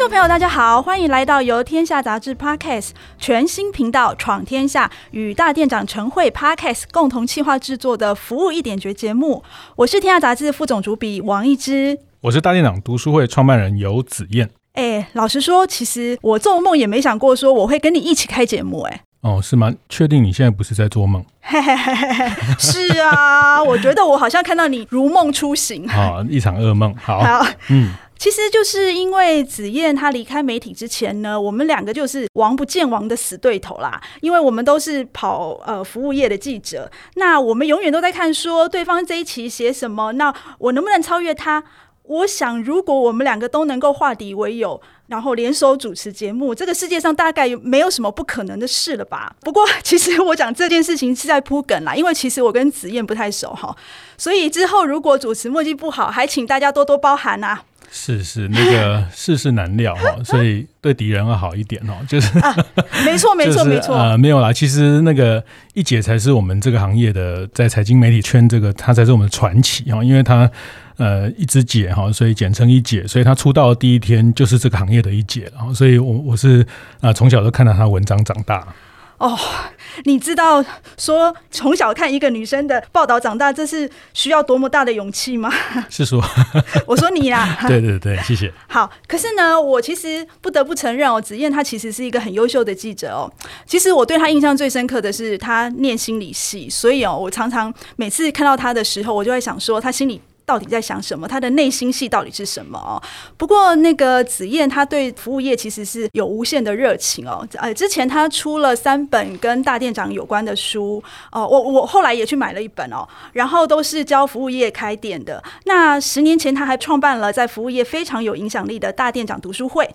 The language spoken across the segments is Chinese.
众朋友，大家好，欢迎来到由天下杂志 Podcast 全新频道《闯天下》与大店长陈慧 Podcast 共同企划制作的“服务一点绝”节目。我是天下杂志副总主笔王一之，我是大店长读书会创办人游子燕。哎，老实说，其实我做梦也没想过说我会跟你一起开节目。哎，哦，是吗？确定你现在不是在做梦？是啊，我觉得我好像看到你如梦初醒啊、哦，一场噩梦。好，好嗯。其实就是因为子燕她离开媒体之前呢，我们两个就是王不见王的死对头啦。因为我们都是跑呃服务业的记者，那我们永远都在看说对方这一期写什么，那我能不能超越他？我想如果我们两个都能够化敌为友，然后联手主持节目，这个世界上大概没有什么不可能的事了吧？不过其实我讲这件事情是在铺梗啦，因为其实我跟子燕不太熟哈，所以之后如果主持默契不好，还请大家多多包涵啊。是是，那个 世事难料哈，所以对敌人要好一点哦。就是，啊、没错没错、就是、没错。呃，没有啦，其实那个一姐才是我们这个行业的，在财经媒体圈这个，她才是我们的传奇哈。因为她呃一直姐哈，所以简称一姐，所以她出道的第一天就是这个行业的一姐，然后所以我我是啊从小都看到她文章长大。哦，你知道说从小看一个女生的报道长大，这是需要多么大的勇气吗？是说，我说你 啦。对对对，谢谢。好，可是呢，我其实不得不承认哦，子燕她其实是一个很优秀的记者哦。其实我对她印象最深刻的是她念心理系，所以哦，我常常每次看到她的时候，我就会想说，她心里。到底在想什么？他的内心戏到底是什么哦？不过那个子燕，他对服务业其实是有无限的热情哦。呃，之前他出了三本跟大店长有关的书哦，我我后来也去买了一本哦，然后都是教服务业开店的。那十年前他还创办了在服务业非常有影响力的大店长读书会。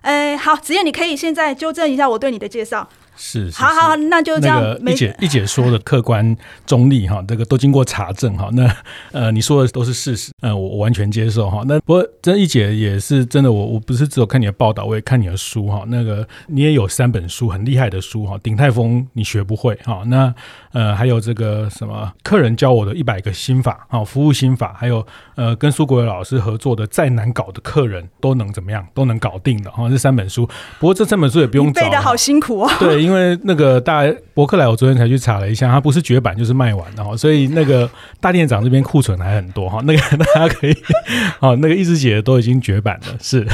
哎，好，子燕，你可以现在纠正一下我对你的介绍。是，好好，那就这样。那个一姐一姐说的客观中立哈，这个都经过查证哈。那呃，你说的都是事实，呃，我我完全接受哈。那不过这一姐也是真的，我我不是只有看你的报道，我也看你的书哈。那个你也有三本书很厉害的书哈，鼎泰丰你学不会哈。那呃，还有这个什么客人教我的一百个心法哈，服务心法，还有呃，跟苏国伟老师合作的再难搞的客人都能怎么样，都能搞定的哈。这三本书，不过这三本书也不用找，背的好辛苦哦。对。因为那个大伯克莱，我昨天才去查了一下，它不是绝版就是卖完的哈，所以那个大店长这边库存还很多哈，那个大家可以，好，那个一枝姐都已经绝版了，是。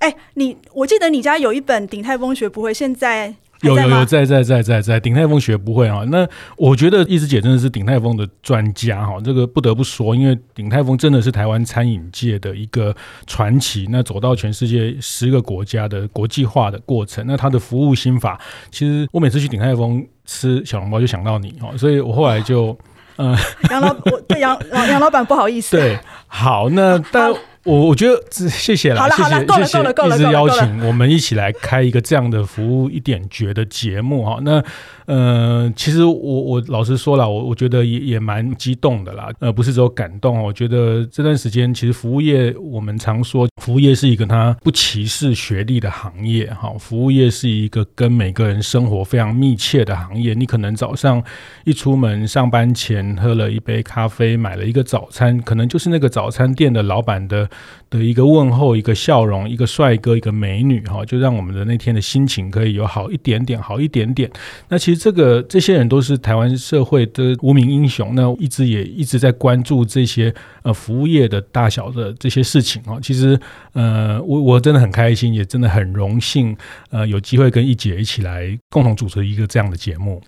哎，你我记得你家有一本鼎泰丰学不会，现在。有有有在在在在在鼎泰丰学不会啊，那我觉得一枝姐真的是鼎泰丰的专家哈，这个不得不说，因为鼎泰丰真的是台湾餐饮界的一个传奇，那走到全世界十个国家的国际化的过程，那他的服务心法，其实我每次去鼎泰丰吃小笼包就想到你哈，所以我后来就嗯，杨老我对杨杨老板不好意思，对，好那但。我我觉得谢谢啦，谢谢谢谢一直邀请我们一起来开一个这样的服务一点绝的节目哈。那呃，其实我我老实说了，我我觉得也也蛮激动的啦。呃，不是只有感动，我觉得这段时间其实服务业，我们常说服务业是一个它不歧视学历的行业哈。服务业是一个跟每个人生活非常密切的行业。你可能早上一出门上班前喝了一杯咖啡，买了一个早餐，可能就是那个早餐店的老板的。的一个问候，一个笑容，一个帅哥，一个美女，哈，就让我们的那天的心情可以有好一点点，好一点点。那其实这个这些人都是台湾社会的无名英雄，那一直也一直在关注这些呃服务业的大小的这些事情啊。其实呃，我我真的很开心，也真的很荣幸，呃，有机会跟一姐一起来共同主持一个这样的节目。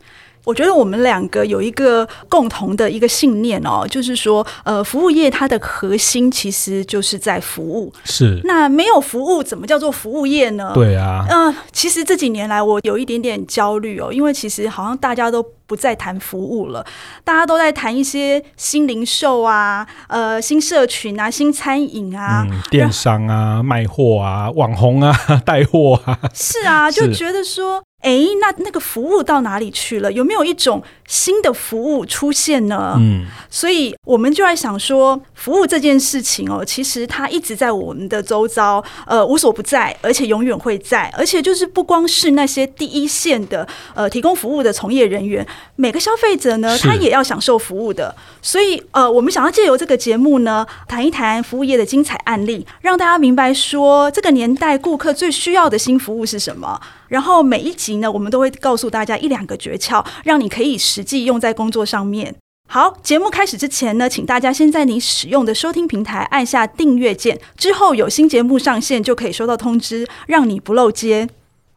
我觉得我们两个有一个共同的一个信念哦，就是说，呃，服务业它的核心其实就是在服务。是。那没有服务，怎么叫做服务业呢？对啊。嗯、呃，其实这几年来，我有一点点焦虑哦，因为其实好像大家都不再谈服务了，大家都在谈一些新零售啊、呃，新社群啊、新餐饮啊、嗯、电商啊、卖货啊、网红啊、带货啊。是啊，就觉得说。哎，那那个服务到哪里去了？有没有一种新的服务出现呢？嗯，所以我们就在想说，服务这件事情哦，其实它一直在我们的周遭，呃，无所不在，而且永远会在，而且就是不光是那些第一线的呃提供服务的从业人员，每个消费者呢，他也要享受服务的。所以呃，我们想要借由这个节目呢，谈一谈服务业的精彩案例，让大家明白说，这个年代顾客最需要的新服务是什么。然后每一集呢，我们都会告诉大家一两个诀窍，让你可以实际用在工作上面。好，节目开始之前呢，请大家先在你使用的收听平台按下订阅键，之后有新节目上线就可以收到通知，让你不漏接。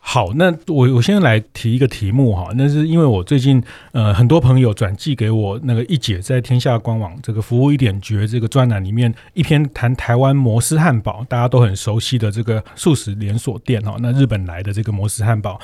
好，那我我先来提一个题目哈，那是因为我最近呃很多朋友转寄给我那个一姐在天下官网这个服务一点绝这个专栏里面一篇谈台湾摩斯汉堡，大家都很熟悉的这个素食连锁店哈，那日本来的这个摩斯汉堡。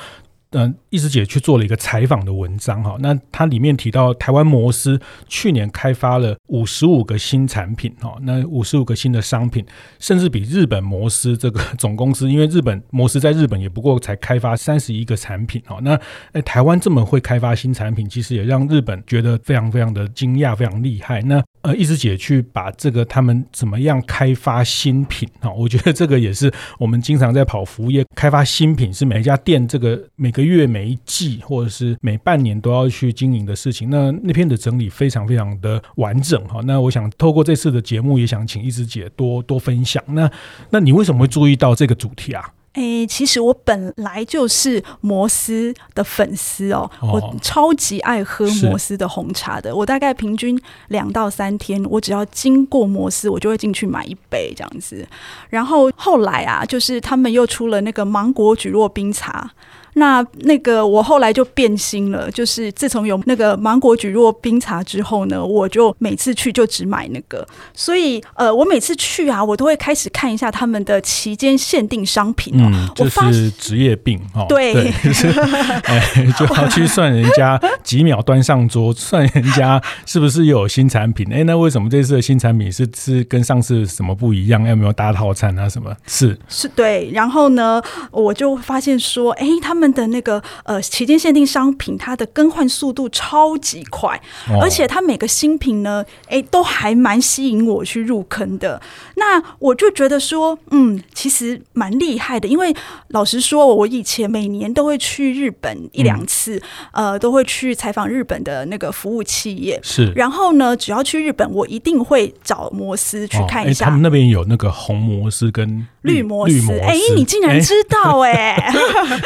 嗯，易师姐去做了一个采访的文章哈，那它里面提到台湾摩斯去年开发了五十五个新产品哈，那五十五个新的商品，甚至比日本摩斯这个总公司，因为日本摩斯在日本也不过才开发三十一个产品哈，那哎台湾这么会开发新产品，其实也让日本觉得非常非常的惊讶，非常厉害。那呃，一师姐去把这个他们怎么样开发新品哈，我觉得这个也是我们经常在跑服务业开发新品，是每一家店这个每个。月、每一季，或者是每半年都要去经营的事情，那那篇的整理非常非常的完整哈。那我想透过这次的节目，也想请一师姐多多分享。那那你为什么会注意到这个主题啊？哎、欸，其实我本来就是摩斯的粉丝哦，哦，我超级爱喝摩斯的红茶的。我大概平均两到三天，我只要经过摩斯，我就会进去买一杯这样子。然后后来啊，就是他们又出了那个芒果蒟蒻冰茶。那那个我后来就变心了，就是自从有那个芒果蒟蒻冰茶之后呢，我就每次去就只买那个。所以呃，我每次去啊，我都会开始看一下他们的期间限定商品哦。嗯，就是职业病哦。对，对就是 哎，就要去算人家几秒端上桌，算人家是不是又有新产品？哎，那为什么这次的新产品是是跟上次什么不一样？有没有搭套餐啊？什么？是是，对。然后呢，我就发现说，哎，他们。的那个呃旗舰限定商品，它的更换速度超级快，哦、而且它每个新品呢，哎，都还蛮吸引我去入坑的。那我就觉得说，嗯，其实蛮厉害的。因为老实说，我以前每年都会去日本一两次，嗯、呃，都会去采访日本的那个服务企业。是，然后呢，只要去日本，我一定会找摩斯去看一下。哦、他们那边有那个红摩斯跟绿摩斯。哎，你竟然知道哎、欸？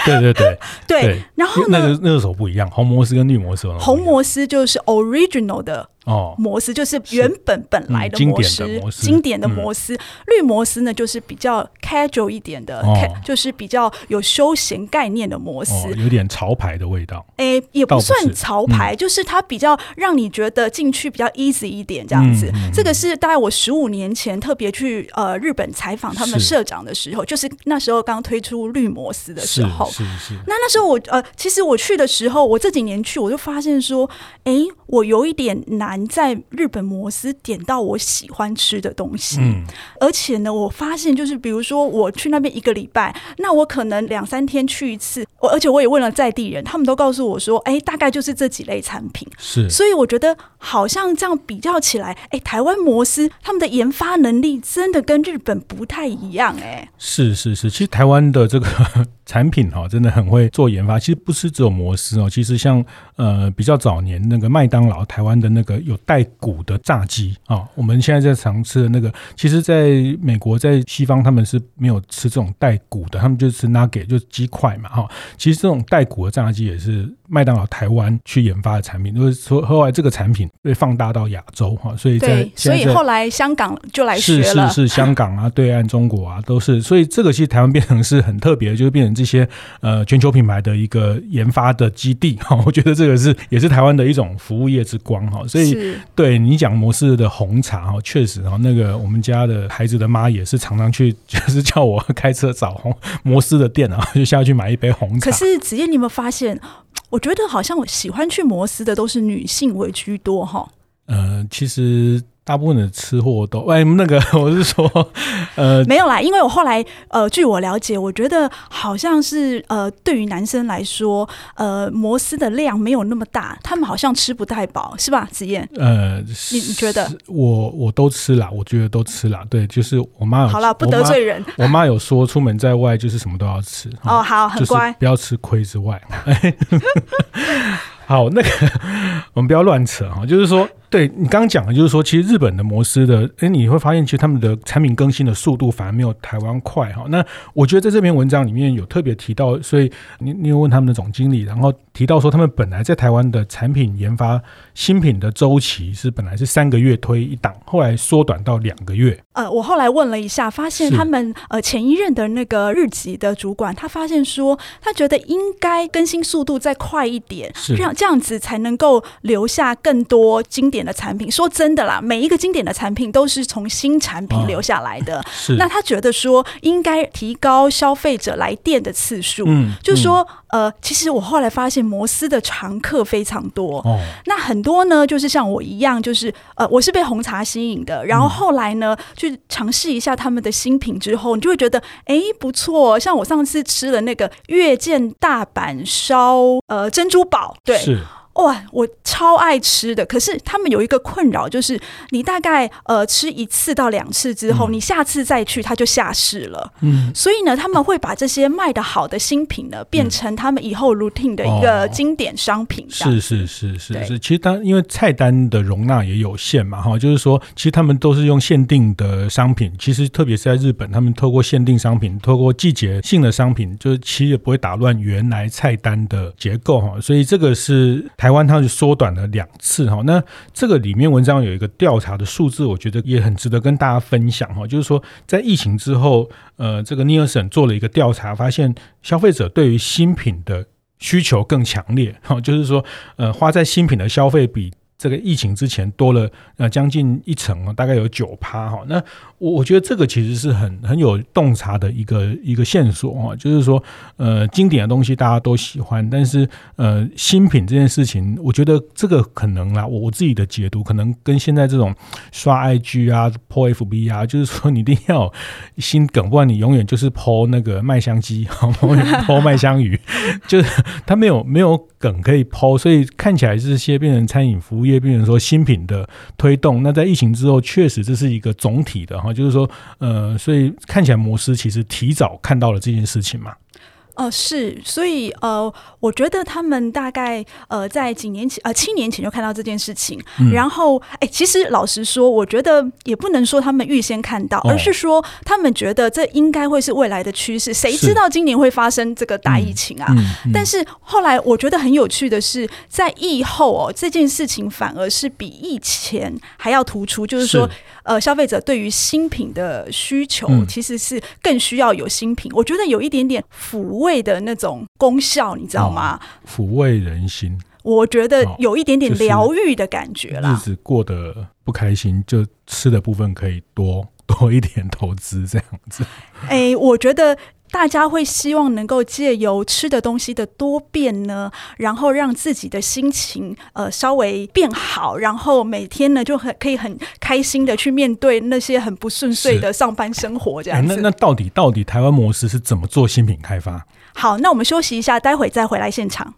对对 对。对，然后呢那个那个时候不一样，红摩斯跟绿摩斯。红摩斯就是 original 的。哦，摩斯就是原本本来的摩斯，嗯、经典的摩斯。绿摩斯呢，就是比较 casual 一点的，哦、就是比较有休闲概念的摩斯，哦，有点潮牌的味道。哎、欸，也不算潮牌，嗯，就是它比较让你觉得进去比较 easy 一点这样子。这个是大概我十五年前特别去呃日本采访他们社长的时候，是就是那时候刚推出绿摩斯的时候。是是，是。那那时候我呃，其实我去的时候，我这几年去，我就发现说，哎、欸，我有一点难。在日本摩斯点到我喜欢吃的东西，嗯，而且呢，我发现就是比如说我去那边一个礼拜，那我可能两三天去一次，我而且我也问了在地人，他们都告诉我说，哎，大概就是这几类产品，是，所以我觉得好像这样比较起来，哎，台湾摩斯他们的研发能力真的跟日本不太一样，哎，是是是，其实台湾的这个。产品哈，真的很会做研发。其实不是只有摩斯哦，其实像呃比较早年那个麦当劳，台湾的那个有带骨的炸鸡啊，我们现在在常吃的那个，其实在美国在西方他们是没有吃这种带骨的，他们就吃 nugget 就是鸡块嘛哈。其实这种带骨的炸鸡也是麦当劳台湾去研发的产品，就是说后来这个产品被放大到亚洲哈，所以在，对，所以后来香港就来学了，是是是，香港啊，对岸中国啊都是，所以这个其实台湾变成是很特别的，就是变成。这些呃全球品牌的一个研发的基地哈，我觉得这个是也是台湾的一种服务业之光哈，所以对你讲摩斯的红茶哈，确实哈，那个我们家的孩子的妈也是常常去，就是叫我开车找红摩斯的店啊，就下去买一杯红茶。可是子燕，你有没有发现？我觉得好像我喜欢去摩斯的都是女性为居多哈。呃，其实大部分的吃货都 哎，那个 我是说，呃，没有啦，因为我后来呃，据我了解，我觉得好像是呃，对于男生来说，呃，摩斯的量没有那么大，他们好像吃不太饱，是吧？子燕，呃，你你觉得？我我都吃啦，我觉得都吃啦。对，就是我妈有好了，不得罪人。我妈有说，出门在外就是什么都要吃。哦，好，很乖，不要吃亏之外。好，那个 我们不要乱扯哈，就是说。对你刚刚讲的，就是说，其实日本的摩斯的，哎，你会发现，其实他们的产品更新的速度反而没有台湾快哈。那我觉得在这篇文章里面有特别提到，所以你你有问他们的总经理，然后提到说，他们本来在台湾的产品研发新品的周期是本来是三个月推一档，后来缩短到两个月。呃，我后来问了一下，发现他们呃前一任的那个日籍的主管，他发现说，他觉得应该更新速度再快一点，这样这样子才能够留下更多经典的产品，说真的啦，每一个经典的产品都是从新产品留下来的。哦、是，那他觉得说应该提高消费者来电的次数。嗯，就是说，呃，其实我后来发现摩斯的常客非常多。哦，那很多呢，就是像我一样，就是呃，我是被红茶吸引的，然后后来呢，去尝试一下他们的新品之后，你就会觉得，哎，不错。像我上次吃了那个月见大阪烧，呃，珍珠堡，对。是。哇，我超爱吃的，可是他们有一个困扰，就是你大概呃吃一次到两次之后，嗯、你下次再去它就下市了。嗯，所以呢，他们会把这些卖的好的新品呢，变成他们以后 routine 的一个经典商品。是是是是是，其实当因为菜单的容纳也有限嘛，哈，就是说，其实他们都是用限定的商品。其实特别是在日本，他们透过限定商品，透过季节性的商品，就是其实也不会打乱原来菜单的结构哈。所以这个是。台湾它就缩短了两次哈，那这个里面文章有一个调查的数字，我觉得也很值得跟大家分享哈。就是说，在疫情之后，呃，这个尼尔森做了一个调查，发现消费者对于新品的需求更强烈哈，就是说，呃，花在新品的消费比。这个疫情之前多了呃将近一成啊，大概有九趴哈。那我我觉得这个其实是很很有洞察的一个一个线索啊，就是说呃经典的东西大家都喜欢，但是呃新品这件事情，我觉得这个可能啦，我我自己的解读可能跟现在这种刷 IG 啊、po FB 啊，就是说你一定要新梗，不然你永远就是 po 那个麦香鸡，po 麦香鱼，就是它没有没有梗可以抛所以看起来是些变成餐饮服务业。也变成说新品的推动，那在疫情之后，确实这是一个总体的哈，就是说，呃，所以看起来摩斯其实提早看到了这件事情嘛。哦、呃，是，所以呃，我觉得他们大概呃在几年前呃七年前就看到这件事情，嗯、然后哎，其实老实说，我觉得也不能说他们预先看到，哦、而是说他们觉得这应该会是未来的趋势。谁知道今年会发生这个大疫情啊？嗯嗯嗯、但是后来我觉得很有趣的是，在疫后哦，这件事情反而是比疫前还要突出，就是说。是呃，消费者对于新品的需求其实是更需要有新品。嗯、我觉得有一点点抚慰的那种功效，你知道吗？哦、抚慰人心。我觉得有一点点疗愈的感觉啦。日子过得不开心，就吃的部分可以多多一点投资，这样子。哎，我觉得。大家会希望能够借由吃的东西的多变呢，然后让自己的心情呃稍微变好，然后每天呢就很可以很开心的去面对那些很不顺遂的上班生活这样子。那那到底到底台湾模式是怎么做新品开发？好，那我们休息一下，待会再回来现场。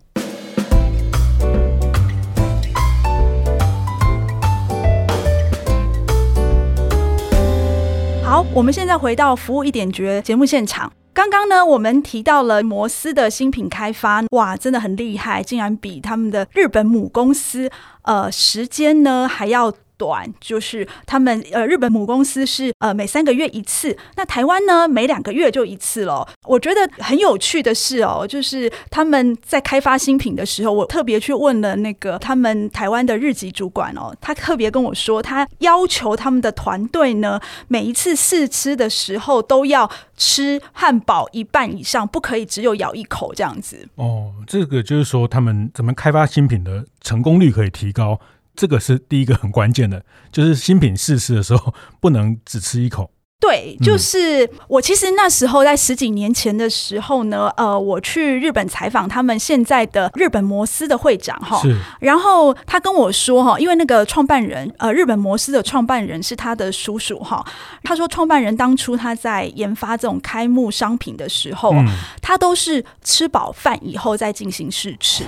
好，我们现在回到服务一点绝节目现场。刚刚呢，我们提到了摩斯的新品开发，哇，真的很厉害，竟然比他们的日本母公司，呃，时间呢还要。短就是他们呃，日本母公司是呃每三个月一次，那台湾呢每两个月就一次了。我觉得很有趣的是哦，就是他们在开发新品的时候，我特别去问了那个他们台湾的日籍主管哦，他特别跟我说，他要求他们的团队呢，每一次试吃的时候都要吃汉堡一半以上，不可以只有咬一口这样子。哦，这个就是说他们怎么开发新品的成功率可以提高。这个是第一个很关键的，就是新品试吃的时候不能只吃一口。对，就是我其实那时候在十几年前的时候呢，呃，我去日本采访他们现在的日本摩斯的会长哈，然后他跟我说哈，因为那个创办人呃，日本摩斯的创办人是他的叔叔哈，他说创办人当初他在研发这种开幕商品的时候，嗯、他都是吃饱饭以后再进行试吃，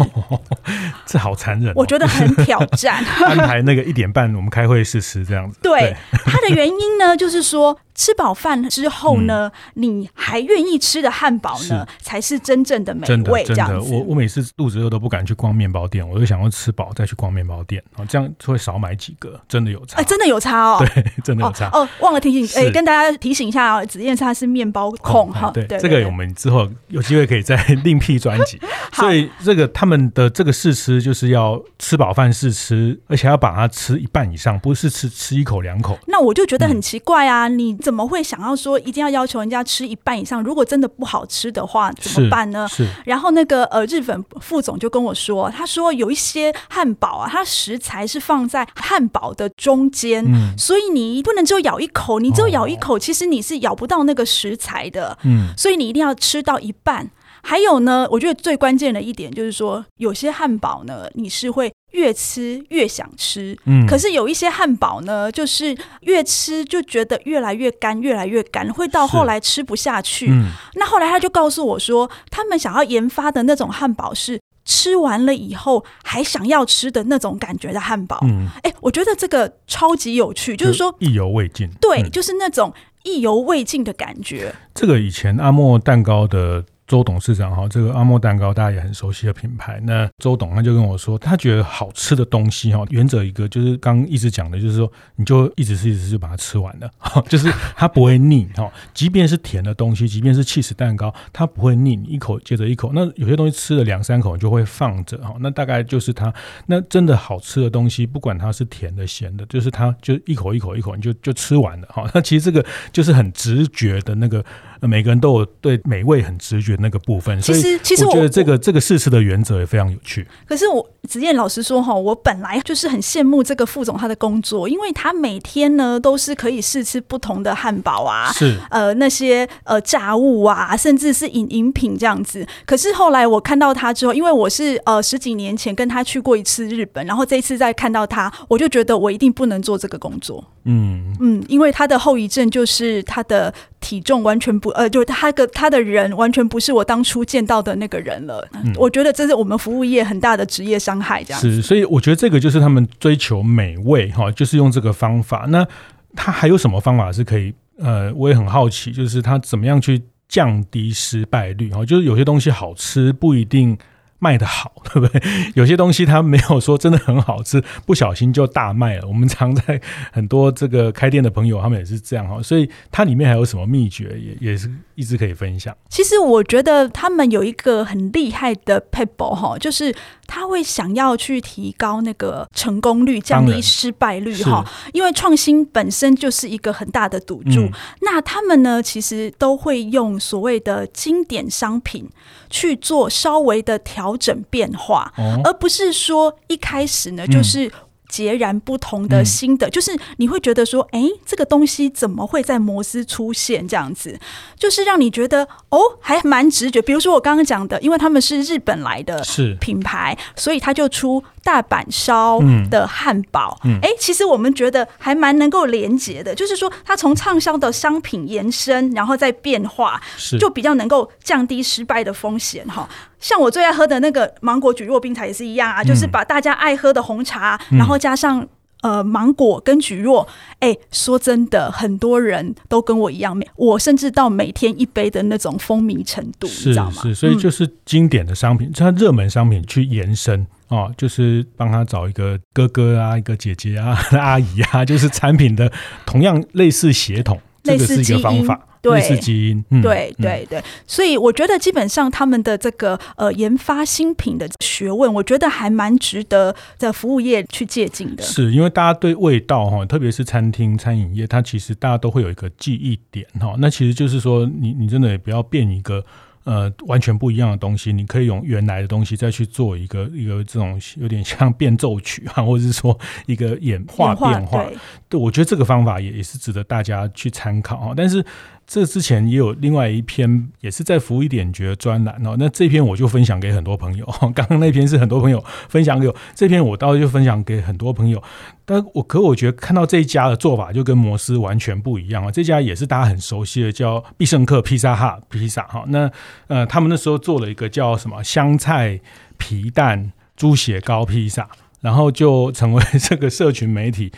这好残忍、哦，我觉得很挑战，安排那个一点半我们开会试吃这样子，对，对。他的原因呢，就是说。吃饱饭之后呢，嗯、你还愿意吃的汉堡呢，是才是真正的美味。这样子，我我每次肚子饿都不敢去逛面包店，我就想要吃饱再去逛面包店，啊，这样会少买几个，真的有差。哎、欸，真的有差哦，对，真的有差。哦，哦忘了提醒，哎、欸，跟大家提醒一下哦，子燕他是面包控哈、哦，对，对，对，这个我们之后有机会可以再 另辟专辑。所以这个他们的这个试吃就是要吃饱饭是吃，而且要把它吃一半以上，不是吃吃一口两口。那我就觉得很奇怪啊，嗯、你怎么会想要说？说一定要要求人家吃一半以上，如果真的不好吃的话怎么办呢？是。是然后那个呃，日本副总就跟我说，他说有一些汉堡啊，它食材是放在汉堡的中间，嗯、所以你不能只有咬一口，你只有咬一口，哦、其实你是咬不到那个食材的，嗯，所以你一定要吃到一半。还有呢，我觉得最关键的一点就是说，有些汉堡呢，你是会越吃越想吃，嗯，可是有一些汉堡呢，就是越吃就觉得越来越干，越来越干，会到后来吃不下去。嗯，那后来他就告诉我说，他们想要研发的那种汉堡是吃完了以后还想要吃的那种感觉的汉堡。嗯，哎，我觉得这个超级有趣，就是说意犹未尽，对，嗯，就是那种意犹未尽的感觉。这个以前阿莫蛋糕的。周董事长哈，这个阿莫蛋糕大家也很熟悉的品牌。那周董他就跟我说，他觉得好吃的东西哈，原则一个就是刚一直讲的，就是说你就一直吃一直吃就把它吃完了，就是它不会腻哈。即便是甜的东西，即便是起司蛋糕，它不会腻，你一口接着一口。那有些东西吃了两三口你就会放着哈。那大概就是它那真的好吃的东西，不管它是甜的咸的，就是它就一口一口一口你就就吃完了哈。那其实这个就是很直觉的那个。每个人都有对美味很直觉那个部分，其实其实我觉得这个这个试吃的原则也非常有趣。可是我子燕老师说哈，我本来就是很羡慕这个副总他的工作，因为他每天呢都是可以试吃不同的汉堡啊，是呃那些呃炸物啊，甚至是饮饮品这样子。可是后来我看到他之后，因为我是呃十几年前跟他去过一次日本，然后这一次再看到他，我就觉得我一定不能做这个工作。嗯嗯，因为他的后遗症就是他的体重完全不呃，就是他个他的人完全不是我当初见到的那个人了。嗯，我觉得这是我们服务业很大的职业伤是。所以我觉得这个就是他们追求美味哈，就是用这个方法。那他还有什么方法是可以？呃，我也很好奇，就是他怎么样去降低失败率哈？就是有些东西好吃不一定。卖的好，对不对？有些东西它没有说真的很好吃，不小心就大卖了。我们常在很多这个开店的朋友，他们也是这样哈。所以它里面还有什么秘诀，也也是一直可以分享。其实我觉得他们有一个很厉害的 people 哈，就是他会想要去提高那个成功率，降低失败率哈。因为创新本身就是一个很大的赌注。嗯、那他们呢，其实都会用所谓的经典商品去做稍微的调。调整变化，而不是说一开始呢，就是。截然不同的新的，嗯、就是你会觉得说，哎，这个东西怎么会在摩斯出现？这样子，就是让你觉得哦，还蛮直觉。比如说我刚刚讲的，因为他们是日本来的品牌，所以他就出大阪烧的汉堡。哎、嗯，其实我们觉得还蛮能够连接的，就是说它从畅销的商品延伸，然后再变化，就比较能够降低失败的风险哈。像我最爱喝的那个芒果蒟蒻冰茶也是一样啊，嗯、就是把大家爱喝的红茶，嗯、然后加上呃芒果跟蒟蒻，哎、欸，说真的，很多人都跟我一样，我甚至到每天一杯的那种风靡程度，是你知道吗？是，所以就是经典的商品，它热门商品去延伸哦，就是帮他找一个哥哥啊，一个姐姐啊，阿姨啊，就是产品的同样类似协同，这个是一个方法。对，是基因，嗯、对对对，所以我觉得基本上他们的这个呃研发新品的学问，我觉得还蛮值得在服务业去借鉴的。是因为大家对味道哈，特别是餐厅餐饮业，它其实大家都会有一个记忆点哈。那其实就是说你，你你真的也不要变一个呃完全不一样的东西，你可以用原来的东西再去做一个 一个这种有点像变奏曲啊，或者是说一个演化变化。对，对，我觉得这个方法也也是值得大家去参考啊。但是。这之前也有另外一篇，也是在服务一点觉专栏哦。那这篇我就分享给很多朋友。刚刚那篇是很多朋友分享给我，这篇我倒是就分享给很多朋友。但我可我觉得看到这一家的做法就跟摩斯完全不一样啊。这家也是大家很熟悉的，叫必胜客披萨哈披萨哈。那呃，他们那时候做了一个叫什么香菜皮蛋猪血糕披萨，然后就成为这个社群媒体。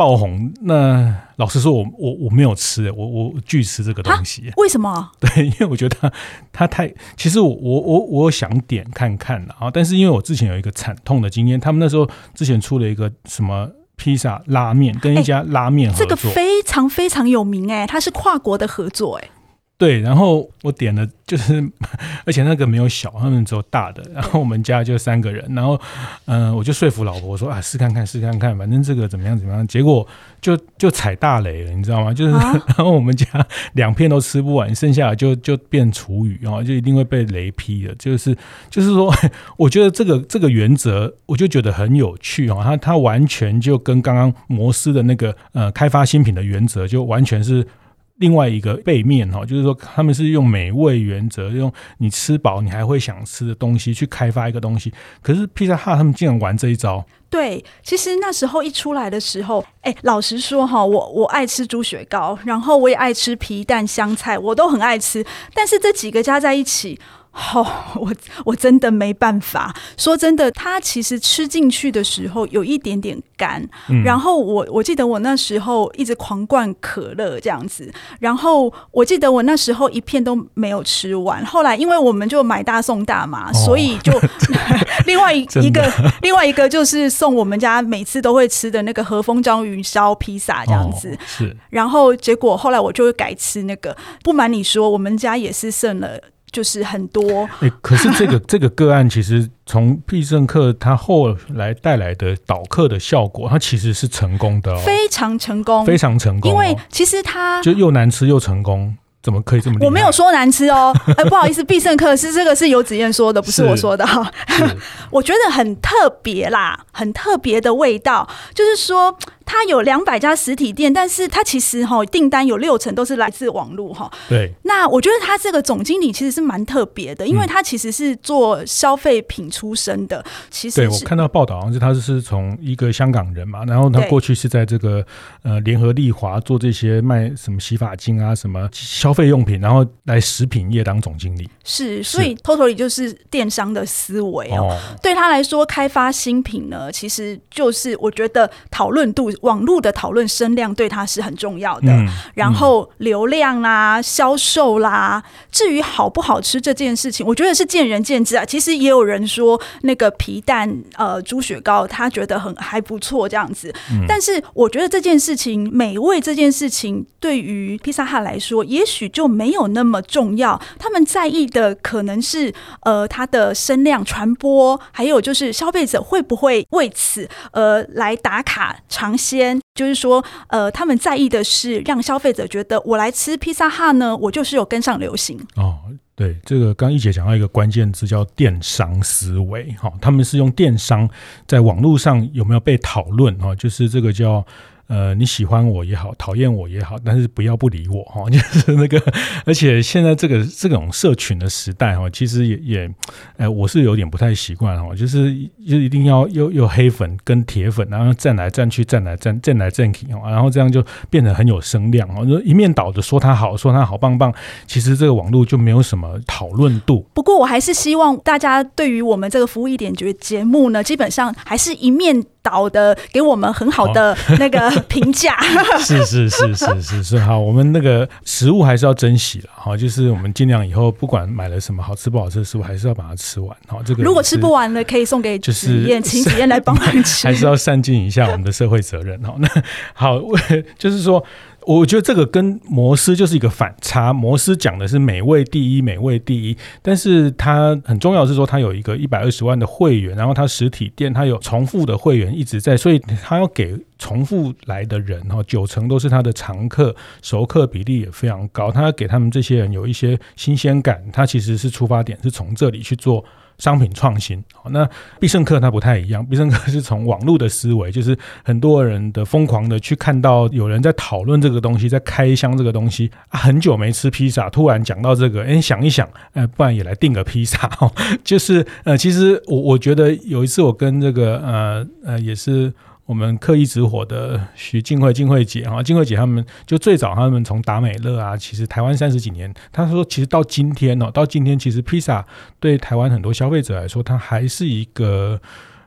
爆红，那老实说我，我我我没有吃，我我拒吃这个东西。为什么？对，因为我觉得它它太……其实我我我我想点看看啊，但是因为我之前有一个惨痛的经验，他们那时候之前出了一个什么披萨拉面，跟一家拉面合作，这个非常非常有名哎，它是跨国的合作哎。对，然后我点了，就是而且那个没有小，他们只有大的。然后我们家就三个人，然后嗯、呃，我就说服老婆说啊，试看看，试看看，反正这个怎么样怎么样。结果就就踩大雷了，你知道吗？就是、啊、然后我们家 两片都吃不完，剩下的就就变厨余啊，就一定会被雷劈的。就是就是说，我觉得这个这个原则，我就觉得很有趣啊。它它完全就跟刚刚摩斯的那个呃开发新品的原则，就完全是。另外一个背面哈，就是说他们是用美味原则，用你吃饱你还会想吃的东西去开发一个东西。可是披萨哈他们竟然玩这一招。对，其实那时候一出来的时候，哎，老实说哈，我我爱吃猪血糕，然后我也爱吃皮蛋香菜，我都很爱吃。但是这几个加在一起。好、oh，我我真的没办法。说真的，它其实吃进去的时候有一点点干。嗯、然后我我记得我那时候一直狂灌可乐这样子。然后我记得我那时候一片都没有吃完。后来因为我们就买大送大嘛，哦、所以就 另外一一个另外一个就是送我们家每次都会吃的那个和风章鱼烧披萨这样子。哦、是。然后结果后来我就会改吃那个。不瞒你说，我们家也是剩了。就是很多，可是这个 这个个案其实从必胜客它后来带来的导客的效果，它其实是成功的、哦，非常成功，非常成功、哦。因为其实它就又难吃又成功，怎么可以这么？我没有说难吃哦，哎、欸，不好意思，必胜客是这个是游子燕说的，不是我说的哈。我觉得很特别啦，很特别的味道，就是说。它有两百家实体店，但是它其实哈订单有六成都是来自网络哈。对。那我觉得他这个总经理其实是蛮特别的，因为他其实是做消费品出身的。其实对我看到报道好像是他是从一个香港人嘛，然后他过去是在这个呃联合利华做这些卖什么洗发精啊什么消费用品，然后来食品业当总经理。是，所以 totally 就是电商的思维哦。对他来说，开发新品呢，其实就是我觉得讨论度。网络的讨论声量对他是很重要的，然后流量啦、销售啦，至于好不好吃这件事情，我觉得是见仁见智啊。其实也有人说那个皮蛋呃猪血糕，他觉得很还不错这样子。嗯、但是我觉得这件事情美味这件事情，对于披萨哈来说，也许就没有那么重要。他们在意的可能是呃它的声量传播，还有就是消费者会不会为此呃来打卡尝鲜。先就是说，呃，他们在意的是让消费者觉得我来吃披萨哈呢，我就是有跟上流行。哦，对，这个刚一姐讲到一个关键字叫电商思维，哈，他们是用电商在网络上有没有被讨论，哈，就是这个叫。呃，你喜欢我也好，讨厌我也好，但是不要不理我哈，就是那个，而且现在这个这种社群的时代哈，其实也也，哎，我是有点不太习惯哈，就是就一定要又又黑粉跟铁粉，然后站来站去，站来站站来站去，然后这样就变得很有声量哦，就一面倒的说他好，说他好棒棒，其实这个网络就没有什么讨论度。不过我还是希望大家对于我们这个服务一点觉节目呢，基本上还是一面。导的给我们很好的那个评价，是是是是是是好，我们那个食物还是要珍惜了哈，就是我们尽量以后不管买了什么好吃不好吃的食物，还是要把它吃完哈。这个如果吃不完了，可以送给就是请体验来帮忙吃，还是要善尽一下我们的社会责任哈。那好，就是说。我觉得这个跟摩斯就是一个反差。摩斯讲的是美味第一，美味第一，但是它很重要是说，它有一个一百二十万的会员，然后它实体店它有重复的会员一直在，所以它要给重复来的人哈，九成都是他的常客，熟客比例也非常高。他要给他们这些人有一些新鲜感，他其实是出发点是从这里去做。商品创新，好，那必胜客它不太一样。必胜客是从网络的思维，就是很多人的疯狂的去看到有人在讨论这个东西，在开箱这个东西，很久没吃披萨，突然讲到这个，哎，想一想，呃，不然也来订个披萨，就是呃，其实我我觉得有一次我跟这个呃呃也是。我们刻意直火的徐静慧、静慧姐哈，静慧姐他们就最早他们从达美乐啊，其实台湾三十几年，他说其实到今天哦，到今天其实披萨对台湾很多消费者来说，它还是一个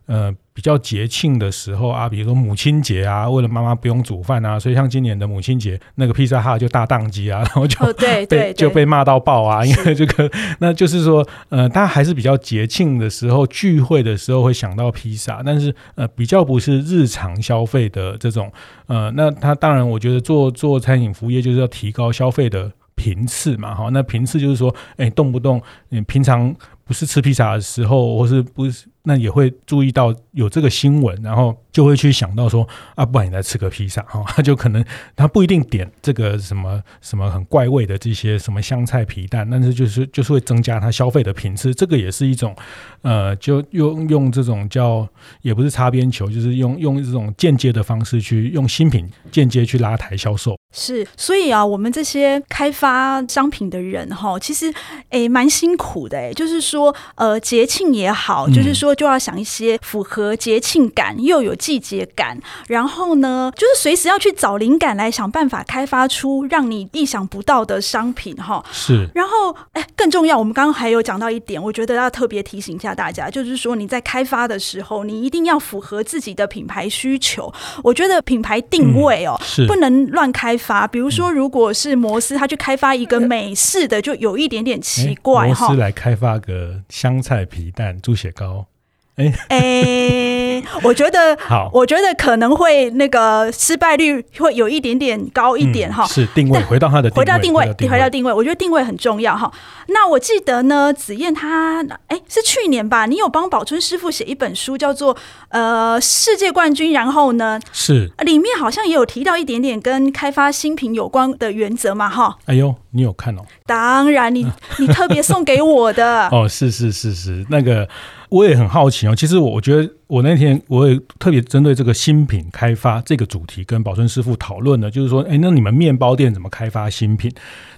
呃。比较节庆的时候啊，比如说母亲节啊，为了妈妈不用煮饭啊，所以像今年的母亲节，那个披萨哈就大宕机啊，然后就被就被骂到爆啊，因为这个，那就是说，呃，大家还是比较节庆的时候聚会的时候会想到披萨，但是呃，比较不是日常消费的这种，呃，那他当然，我觉得做做餐饮服务业就是要提高消费的频次嘛，哈，那频次就是说，哎，动不动你平常不是吃披萨的时候，或是不是。那也会注意到有这个新闻，然后就会去想到说啊，不然你来吃个披萨 哈，他就可能他不一定点这个什么什么很怪味的这些什么香菜皮蛋，但是就是就是会增加他消费的频次，这个也是一种呃，就用用这种叫也不是擦边球，就是用用这种间接的方式去用新品间接去拉抬销售。是，所以啊，我们这些开发商品的人哈，其实诶蛮辛苦的诶，就是说呃节庆也好，就是说。就要想一些符合节庆感又有季节感，然后呢，就是随时要去找灵感来想办法开发出让你意想不到的商品哈。是，然后哎，更重要，我们刚刚还有讲到一点，我觉得要特别提醒一下大家，就是说你在开发的时候，你一定要符合自己的品牌需求。我觉得品牌定位哦，是不能乱开发。比如说，如果是摩斯，他去开发一个美式的，就有一点点奇怪哈。摩斯来开发个香菜皮蛋猪血糕。哎哎、欸，我觉得好，我觉得可能会那个失败率会有一点点高一点哈、嗯。是定位，回到他的定位回到定位，回到定位，我觉得定位很重要哈。那我记得呢，子燕她哎、欸、是去年吧，你有帮宝春师傅写一本书，叫做呃世界冠军，然后呢是里面好像也有提到一点点跟开发新品有关的原则嘛哈。哎呦，你有看哦？当然你，你你特别送给我的 哦，是是是是那个。我也很好奇哦，其实我我觉得。我那天我也特别针对这个新品开发这个主题跟宝春师傅讨论的，就是说，哎，那你们面包店怎么开发新品？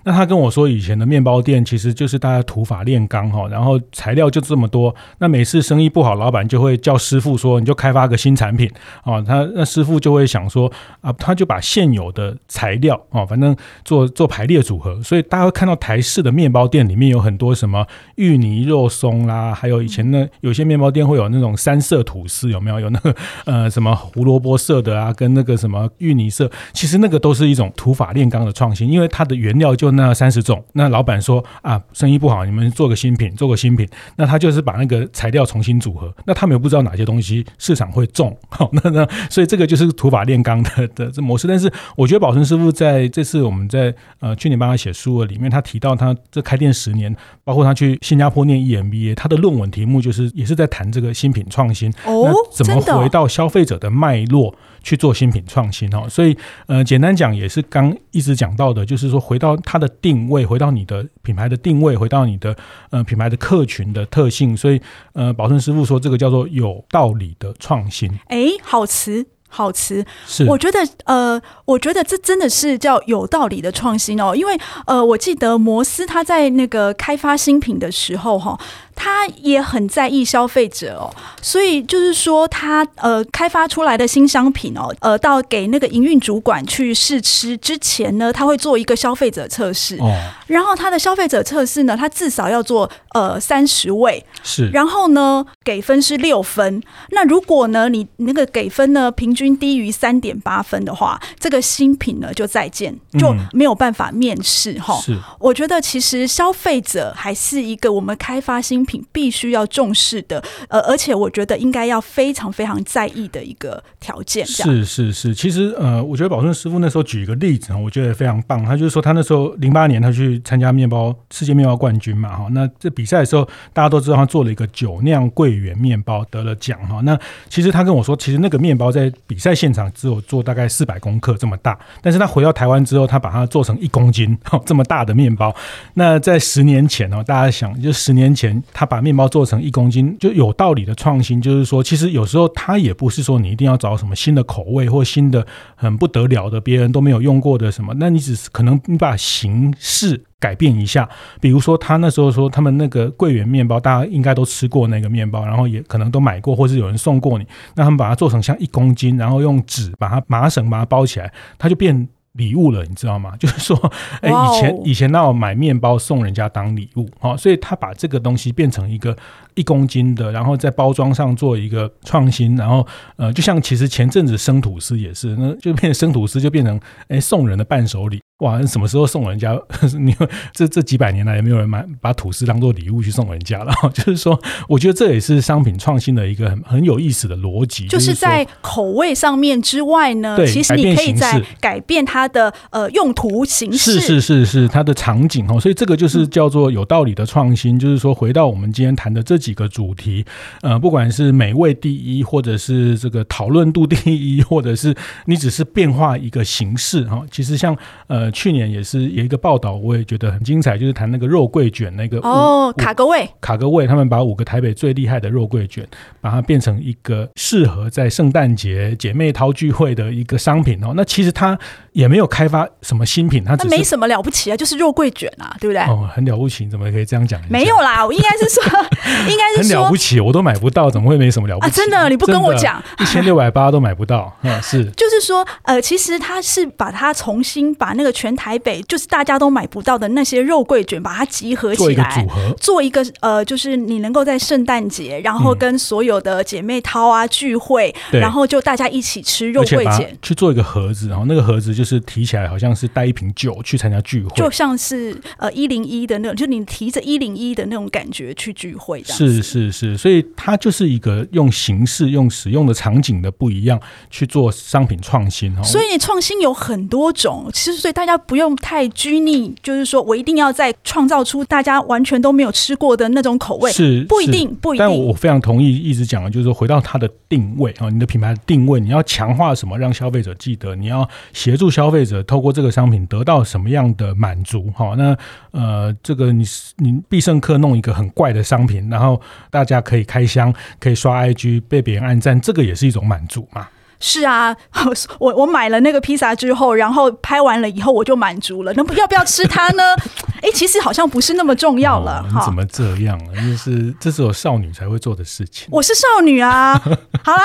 那他跟我说，以前的面包店其实就是大家土法炼钢哈，然后材料就这么多，那每次生意不好，老板就会叫师傅说，你就开发个新产品啊，他那师傅就会想说啊，他就把现有的材料啊，反正做做排列组合，所以大家会看到台式的面包店里面有很多什么芋泥肉松啦，还有以前呢，有些面包店会有那种三色吐司有没有有那个呃什么胡萝卜色的啊，跟那个什么芋泥色，其实那个都是一种土法炼钢的创新，因为它的原料就那三十种。那老板说啊，生意不好，你们做个新品，做个新品。那他就是把那个材料重新组合。那他们又不知道哪些东西市场会中，好，那那所以这个就是土法炼钢的的这模式。但是我觉得宝春师傅在这次我们在呃去年帮他写书的里面，他提到他这开店十年，包括他去新加坡念 EMBA，他的论文题目就是也是在谈这个新品创新。哦怎么回到消费者的脉络去做新品创新？哦，所以呃，简单讲也是刚一直讲到的，就是说回到它的定位，回到你的品牌的定位，回到你的呃品牌的客群的特性。所以呃，宝顺师傅说这个叫做有道理的创新。哎，好词。好词，是我觉得呃，我觉得这真的是叫有道理的创新哦，因为呃，我记得摩斯他在那个开发新品的时候哈，他也很在意消费者哦，所以就是说他呃开发出来的新商品哦，呃，到给那个营运主管去试吃之前呢，他会做一个消费者测试。哦，然后他的消费者测试呢，他至少要做呃三十位。是，然后呢给分是六分，那如果呢你那个给分呢平均。低于三点八分的话，这个新品呢就再见，就没有办法面试哈。是，我觉得其实消费者还是一个我们开发新品必须要重视的，呃，而且我觉得应该要非常非常在意的一个条件。是是是，其实呃，我觉得宝顺师傅那时候举一个例子，我觉得非常棒。他就是说，他那时候零八年他去参加面包世界面包冠军嘛，哈，那这比赛的时候，大家都知道他做了一个酒酿桂圆面包得了奖哈。那其实他跟我说，其实那个面包在比赛现场只有做大概四百公克这么大，但是他回到台湾之后，他把它做成一公斤哈这么大的面包。那在十年前哦，大家想，就十年前他把面包做成一公斤，就有道理的创新，就是说，其实有时候他也不是说你一定要找什么新的口味或新的很不得了的别人都没有用过的什么，那你只是可能你把形式改变一下，比如说他那时候说他们那个桂圆面包，大家应该都吃过那个面包，然后也可能都买过，或是有人送过你，那他们把它做成像一公斤，然后用纸把它麻绳把它包起来，它就变礼物了，你知道吗？就是说，哎，以前以前那我买面包送人家当礼物，好，所以他把这个东西变成一个一公斤的，然后在包装上做一个创新，然后呃，就像其实前阵子生吐司也是，那就变成生吐司就变成哎送人的伴手礼。哇，什么时候送人家？你这这几百年来也没有人买把吐司当做礼物去送人家了。就是说，我觉得这也是商品创新的一个很很有意思的逻辑。就是在口味上面之外呢，其实你可以在改变它的呃用途形式，是是是是它的场景哦。所以这个就是叫做有道理的创新。就是说，回到我们今天谈的这几个主题，呃，不管是美味第一，或者是这个讨论度 第一，或者是你只是变化一个形式哈，其实像呃。去年也是有一个报道，我也觉得很精彩，就是谈那个肉桂卷那个哦，卡格味，卡格味，他们把五个台北最厉害的肉桂卷，把它变成一个适合在圣诞节姐妹淘聚会的一个商品哦。那其实它也没有开发什么新品，它没什么了不起啊，就是肉桂卷啊，对不对？哦，很了不起，怎么可以这样讲？没有啦，我应该是说，应该是很了不起，我都买不到，怎么会没什么了不起？啊，真的，你不跟我讲，一千六百八都买不到 嗯？是，就是说，呃，其实他是把它重新把那个全台。北就是大家都买不到的那些肉桂卷，把它集合起来，做一个组合，做一个呃，就是你能够在圣诞节，然后跟所有的姐妹淘啊聚会，嗯、然后就大家一起吃肉桂卷，去做一个盒子，然后那个盒子就是提起来，好像是带一瓶酒去参加聚会，就像是呃一零一的那种，就你提着一零一的那种感觉去聚会，是是是是，所以它就是一个用形式、用使用的场景的不一样去做商品创新哦。所以创新有很多种，其实所以大家不用。太拘泥，就是说我一定要在创造出大家完全都没有吃过的那种口味，是不一定，不一定。但我非常同意一直讲的，就是说回到它的定位啊，你的品牌的定位，你要强化什么，让消费者记得，你要协助消费者透过这个商品得到什么样的满足。哈，那呃，这个你你必胜客弄一个很怪的商品，然后大家可以开箱，可以刷 IG，被别人按赞，这个也是一种满足嘛。是啊，我我买了那个披萨之后，然后拍完了以后我就满足了。那要不要吃它呢？哎，其实好像不是那么重要了。哦、你怎么这样啊？就是这是我少女才会做的事情。我是少女啊。好啦，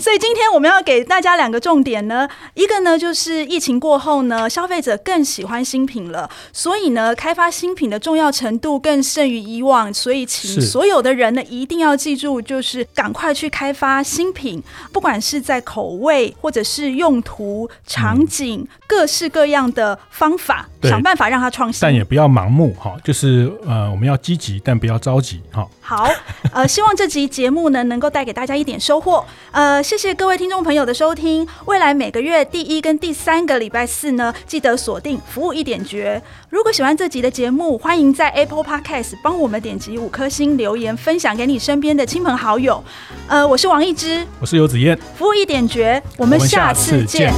所以今天我们要给大家两个重点呢。一个呢，就是疫情过后呢，消费者更喜欢新品了，所以呢，开发新品的重要程度更胜于以往。所以，请所有的人呢，一定要记住，就是赶快去开发新品，不管是在口味或者是用途场景，嗯、各式各样的方法，想办法让它创新，但也不要盲目哈。就是呃，我们要积极，但不要着急哈。好，呃，希望这集节目呢能够带给大家一点收获。呃，谢谢各位听众朋友的收听。未来每个月第一跟第三个礼拜四呢，记得锁定服务一点绝。如果喜欢这集的节目，欢迎在 Apple Podcast 帮我们点击五颗星留言，分享给你身边的亲朋好友。呃，我是王一之，我是游子燕，服务一点绝，我们下次见。